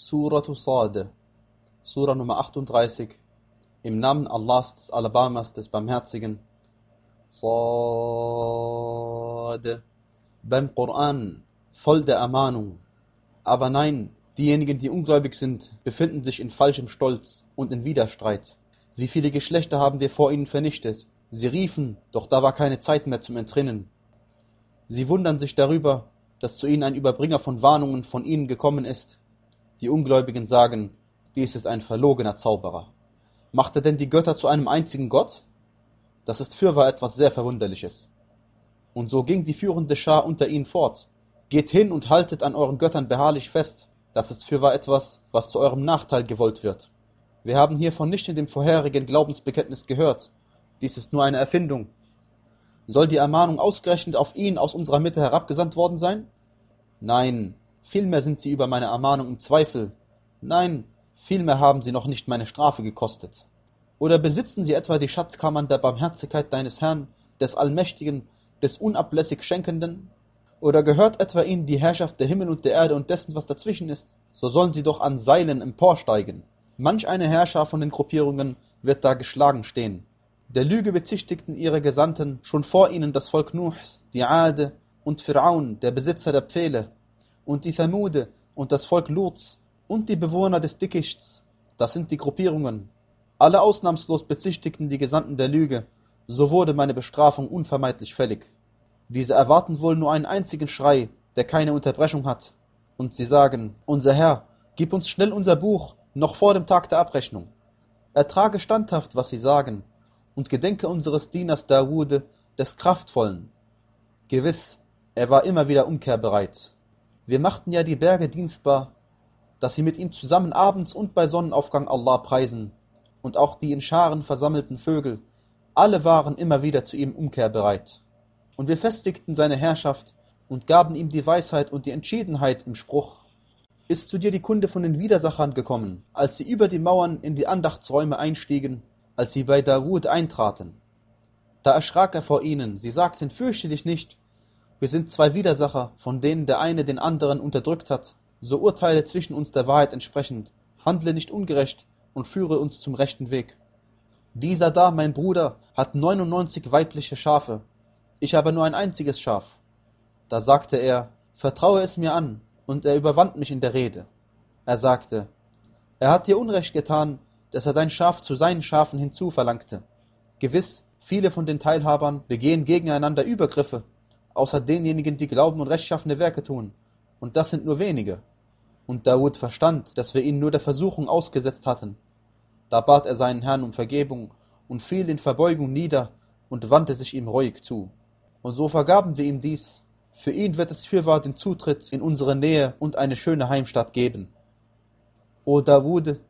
Suratu Sade, Surah Nummer 38, im Namen Allahs des Alabamas des Barmherzigen. Sade, beim Koran voll der Ermahnung. Aber nein, diejenigen, die ungläubig sind, befinden sich in falschem Stolz und in Widerstreit. Wie viele Geschlechter haben wir vor ihnen vernichtet? Sie riefen, doch da war keine Zeit mehr zum Entrinnen. Sie wundern sich darüber, dass zu ihnen ein Überbringer von Warnungen von ihnen gekommen ist. Die Ungläubigen sagen, dies ist ein verlogener Zauberer. Macht er denn die Götter zu einem einzigen Gott? Das ist fürwahr etwas sehr Verwunderliches. Und so ging die führende Schar unter ihnen fort. Geht hin und haltet an euren Göttern beharrlich fest. Das ist fürwahr etwas, was zu eurem Nachteil gewollt wird. Wir haben hiervon nicht in dem vorherigen Glaubensbekenntnis gehört. Dies ist nur eine Erfindung. Soll die Ermahnung ausgerechnet auf ihn aus unserer Mitte herabgesandt worden sein? Nein, vielmehr sind sie über meine Ermahnung im Zweifel. Nein, vielmehr haben sie noch nicht meine Strafe gekostet. Oder besitzen sie etwa die Schatzkammern der Barmherzigkeit deines Herrn, des Allmächtigen, des unablässig Schenkenden? Oder gehört etwa ihnen die Herrschaft der Himmel und der Erde und dessen, was dazwischen ist? So sollen sie doch an Seilen emporsteigen. Manch eine Herrscher von den Gruppierungen wird da geschlagen stehen. Der Lüge bezichtigten ihre Gesandten schon vor ihnen das Volk Nuhs, die Ade und Fir'aun, der Besitzer der Pfähle, und die Thamude und das Volk Luts und die Bewohner des Dickichts. Das sind die Gruppierungen. Alle ausnahmslos bezichtigten die Gesandten der Lüge. So wurde meine Bestrafung unvermeidlich fällig. Diese erwarten wohl nur einen einzigen Schrei, der keine Unterbrechung hat. Und sie sagen, unser Herr, gib uns schnell unser Buch, noch vor dem Tag der Abrechnung. Ertrage standhaft, was sie sagen, und gedenke unseres Dieners Dawude, des Kraftvollen. Gewiss, er war immer wieder umkehrbereit. Wir machten ja die Berge dienstbar, dass sie mit ihm zusammen abends und bei Sonnenaufgang Allah preisen, und auch die in Scharen versammelten Vögel, alle waren immer wieder zu ihm umkehrbereit. Und wir festigten seine Herrschaft und gaben ihm die Weisheit und die Entschiedenheit im Spruch. Ist zu dir die Kunde von den Widersachern gekommen, als sie über die Mauern in die Andachtsräume einstiegen, als sie bei Dawud eintraten? Da erschrak er vor ihnen, sie sagten, fürchte dich nicht, wir sind zwei Widersacher, von denen der eine den anderen unterdrückt hat, so urteile zwischen uns der Wahrheit entsprechend, handle nicht ungerecht und führe uns zum rechten Weg. Dieser da, mein Bruder, hat 99 weibliche Schafe, ich habe nur ein einziges Schaf. Da sagte er, vertraue es mir an, und er überwand mich in der Rede. Er sagte, er hat dir Unrecht getan, dass er dein Schaf zu seinen Schafen hinzuverlangte. Gewiss, viele von den Teilhabern begehen gegeneinander Übergriffe, außer denjenigen, die glauben und rechtschaffene Werke tun, und das sind nur wenige. Und Dawud verstand, dass wir ihn nur der Versuchung ausgesetzt hatten. Da bat er seinen Herrn um Vergebung und fiel in Verbeugung nieder und wandte sich ihm ruhig zu. Und so vergaben wir ihm dies. Für ihn wird es fürwahr den Zutritt in unsere Nähe und eine schöne Heimstatt geben. O Dawud,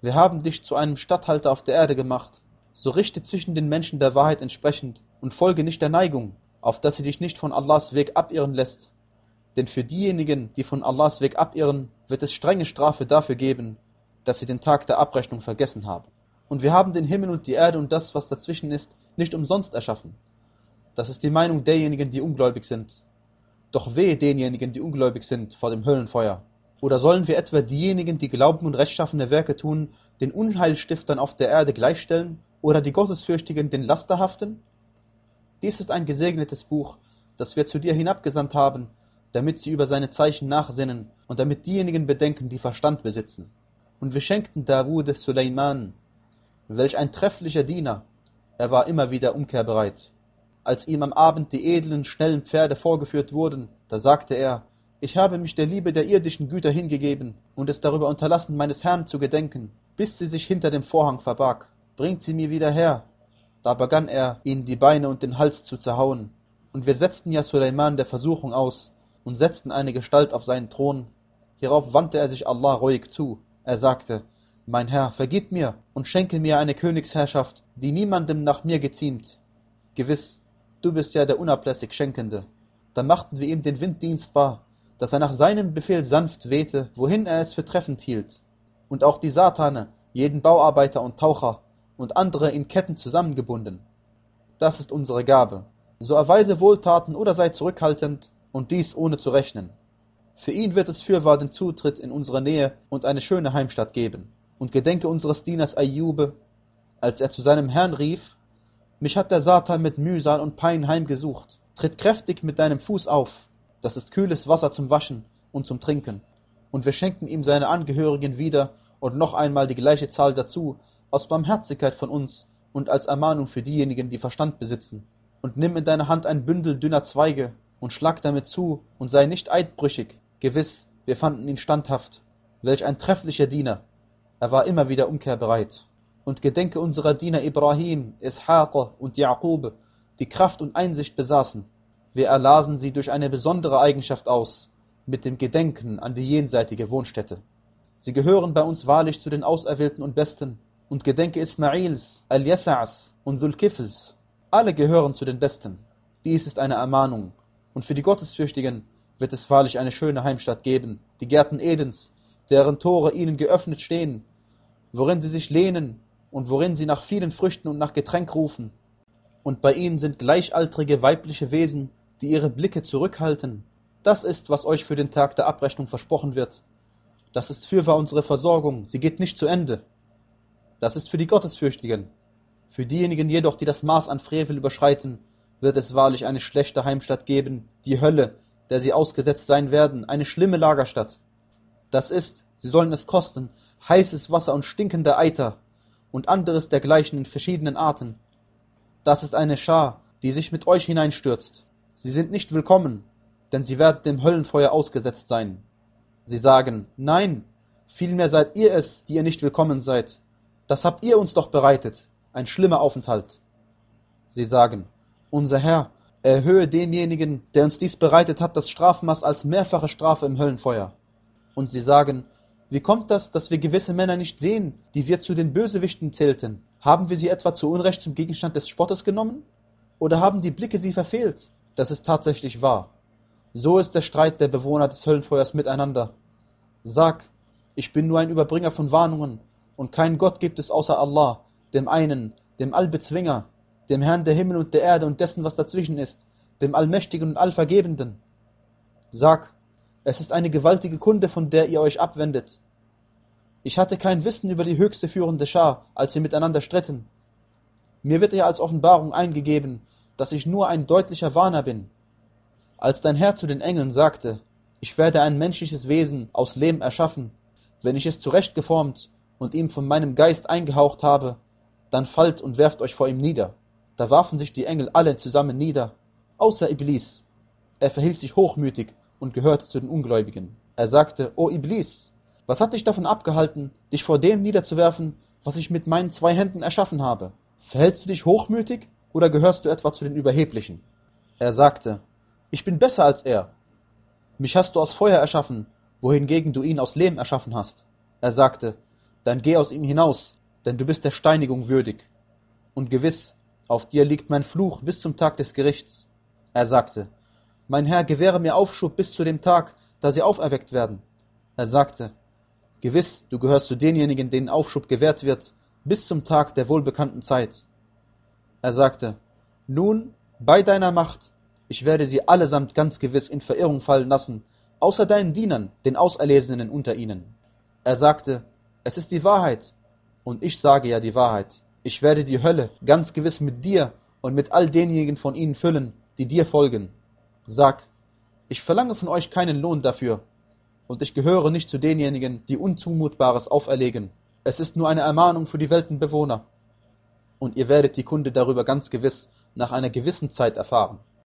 wir haben dich zu einem Statthalter auf der Erde gemacht. So richte zwischen den Menschen der Wahrheit entsprechend und folge nicht der Neigung, auf dass sie dich nicht von Allahs Weg abirren lässt. Denn für diejenigen, die von Allahs Weg abirren, wird es strenge Strafe dafür geben, dass sie den Tag der Abrechnung vergessen haben. Und wir haben den Himmel und die Erde und das, was dazwischen ist, nicht umsonst erschaffen. Das ist die Meinung derjenigen, die ungläubig sind. Doch wehe denjenigen, die ungläubig sind, vor dem Höllenfeuer. Oder sollen wir etwa diejenigen, die glauben und rechtschaffene Werke tun, den Unheilstiftern auf der Erde gleichstellen oder die Gottesfürchtigen den Lasterhaften? Dies ist ein gesegnetes Buch, das wir zu dir hinabgesandt haben, damit sie über seine Zeichen nachsinnen und damit diejenigen bedenken, die Verstand besitzen. Und wir schenkten Dawud Suleiman, welch ein trefflicher Diener, er war immer wieder umkehrbereit. Als ihm am Abend die edlen, schnellen Pferde vorgeführt wurden, da sagte er, ich habe mich der Liebe der irdischen Güter hingegeben und es darüber unterlassen, meines Herrn zu gedenken, bis sie sich hinter dem Vorhang verbarg. Bringt sie mir wieder her. Da begann er, ihnen die Beine und den Hals zu zerhauen. Und wir setzten ja Suleiman der Versuchung aus und setzten eine Gestalt auf seinen Thron. Hierauf wandte er sich Allah ruhig zu. Er sagte, mein Herr, vergib mir und schenke mir eine Königsherrschaft, die niemandem nach mir geziemt. Gewiss, du bist ja der unablässig Schenkende. Dann machten wir ihm den Wind dienstbar, dass er nach seinem Befehl sanft wehte, wohin er es für treffend hielt. Und auch die Satane, jeden Bauarbeiter und Taucher und andere in Ketten zusammengebunden. Das ist unsere Gabe. So erweise Wohltaten oder sei zurückhaltend und dies ohne zu rechnen. Für ihn wird es fürwahr den Zutritt in unsere Nähe und eine schöne Heimstatt geben. Und gedenke unseres Dieners Ayyube, als er zu seinem Herrn rief, mich hat der Satan mit Mühsal und Pein heimgesucht. Tritt kräftig mit deinem Fuß auf, das ist kühles Wasser zum Waschen und zum Trinken. Und wir schenken ihm seine Angehörigen wieder und noch einmal die gleiche Zahl dazu, aus Barmherzigkeit von uns und als Ermahnung für diejenigen, die Verstand besitzen. Und nimm in deine Hand ein Bündel dünner Zweige und schlag damit zu und sei nicht eidbrüchig. Gewiss, wir fanden ihn standhaft. Welch ein trefflicher Diener. Er war immer wieder umkehrbereit. Und gedenke unserer Diener Ibrahim, Ishaq und Jaqub, die Kraft und Einsicht besaßen. Wir erlasen sie durch eine besondere Eigenschaft aus, mit dem Gedenken an die jenseitige Wohnstätte. Sie gehören bei uns wahrlich zu den Auserwählten und Besten, und gedenke Ismails, Al-Yasa'as und Dhul-Kifls. Alle gehören zu den Besten. Dies ist eine Ermahnung. Und für die Gottesfürchtigen wird es wahrlich eine schöne Heimstatt geben, die Gärten Edens, deren Tore ihnen geöffnet stehen, worin sie sich lehnen und worin sie nach vielen Früchten und nach Getränk rufen. Und bei ihnen sind gleichaltrige weibliche Wesen, die ihre Blicke zurückhalten. Das ist, was euch für den Tag der Abrechnung versprochen wird. Das ist fürwahr unsere Versorgung, sie geht nicht zu Ende. Das ist für die Gottesfürchtigen. Für diejenigen jedoch, die das Maß an Frevel überschreiten, wird es wahrlich eine schlechte Heimstatt geben, die Hölle, der sie ausgesetzt sein werden, eine schlimme Lagerstatt. Das ist, sie sollen es kosten, heißes Wasser und stinkender Eiter und anderes dergleichen in verschiedenen Arten. Das ist eine Schar, die sich mit euch hineinstürzt. Sie sind nicht willkommen, denn sie werden dem Höllenfeuer ausgesetzt sein. Sie sagen, nein, vielmehr seid ihr es, die ihr nicht willkommen seid. Das habt ihr uns doch bereitet, ein schlimmer Aufenthalt. Sie sagen, unser Herr, erhöhe demjenigen, der uns dies bereitet hat, das Strafmaß als mehrfache Strafe im Höllenfeuer. Und sie sagen, wie kommt das, dass wir gewisse Männer nicht sehen, die wir zu den Bösewichten zählten? Haben wir sie etwa zu Unrecht zum Gegenstand des Spottes genommen? Oder haben die Blicke sie verfehlt? Das ist tatsächlich wahr. So ist der Streit der Bewohner des Höllenfeuers miteinander. Sag, ich bin nur ein Überbringer von Warnungen und kein Gott gibt es außer Allah, dem einen, dem Allbezwinger, dem Herrn der Himmel und der Erde und dessen, was dazwischen ist, dem Allmächtigen und Allvergebenden. Sag, es ist eine gewaltige Kunde, von der ihr euch abwendet. Ich hatte kein Wissen über die höchste führende Schar, als sie miteinander stritten. Mir wird ja als Offenbarung eingegeben, dass ich nur ein deutlicher Warner bin. Als dein Herr zu den Engeln sagte, ich werde ein menschliches Wesen aus Lehm erschaffen, wenn ich es zurechtgeformt und ihm von meinem Geist eingehaucht habe, dann fallt und werft euch vor ihm nieder. Da warfen sich die Engel alle zusammen nieder, außer Iblis. Er verhielt sich hochmütig und gehörte zu den Ungläubigen. Er sagte, O Iblis, was hat dich davon abgehalten, dich vor dem niederzuwerfen, was ich mit meinen zwei Händen erschaffen habe? Verhältst du dich hochmütig oder gehörst du etwa zu den Überheblichen? Er sagte, ich bin besser als er. Mich hast du aus Feuer erschaffen, wohingegen du ihn aus Lehm erschaffen hast. Er sagte, dann geh aus ihm hinaus, denn du bist der Steinigung würdig. Und gewiss, auf dir liegt mein Fluch bis zum Tag des Gerichts. Er sagte, Mein Herr, gewähre mir Aufschub bis zu dem Tag, da sie auferweckt werden. Er sagte, Gewiss, du gehörst zu denjenigen, denen Aufschub gewährt wird, bis zum Tag der wohlbekannten Zeit. Er sagte, Nun, bei deiner Macht, ich werde sie allesamt ganz gewiss in Verirrung fallen lassen, außer deinen Dienern, den Auserlesenen unter ihnen. Er sagte, es ist die Wahrheit, und ich sage ja die Wahrheit. Ich werde die Hölle ganz gewiss mit dir und mit all denjenigen von ihnen füllen, die dir folgen. Sag, ich verlange von euch keinen Lohn dafür, und ich gehöre nicht zu denjenigen, die Unzumutbares auferlegen. Es ist nur eine Ermahnung für die Weltenbewohner. Und ihr werdet die Kunde darüber ganz gewiss nach einer gewissen Zeit erfahren.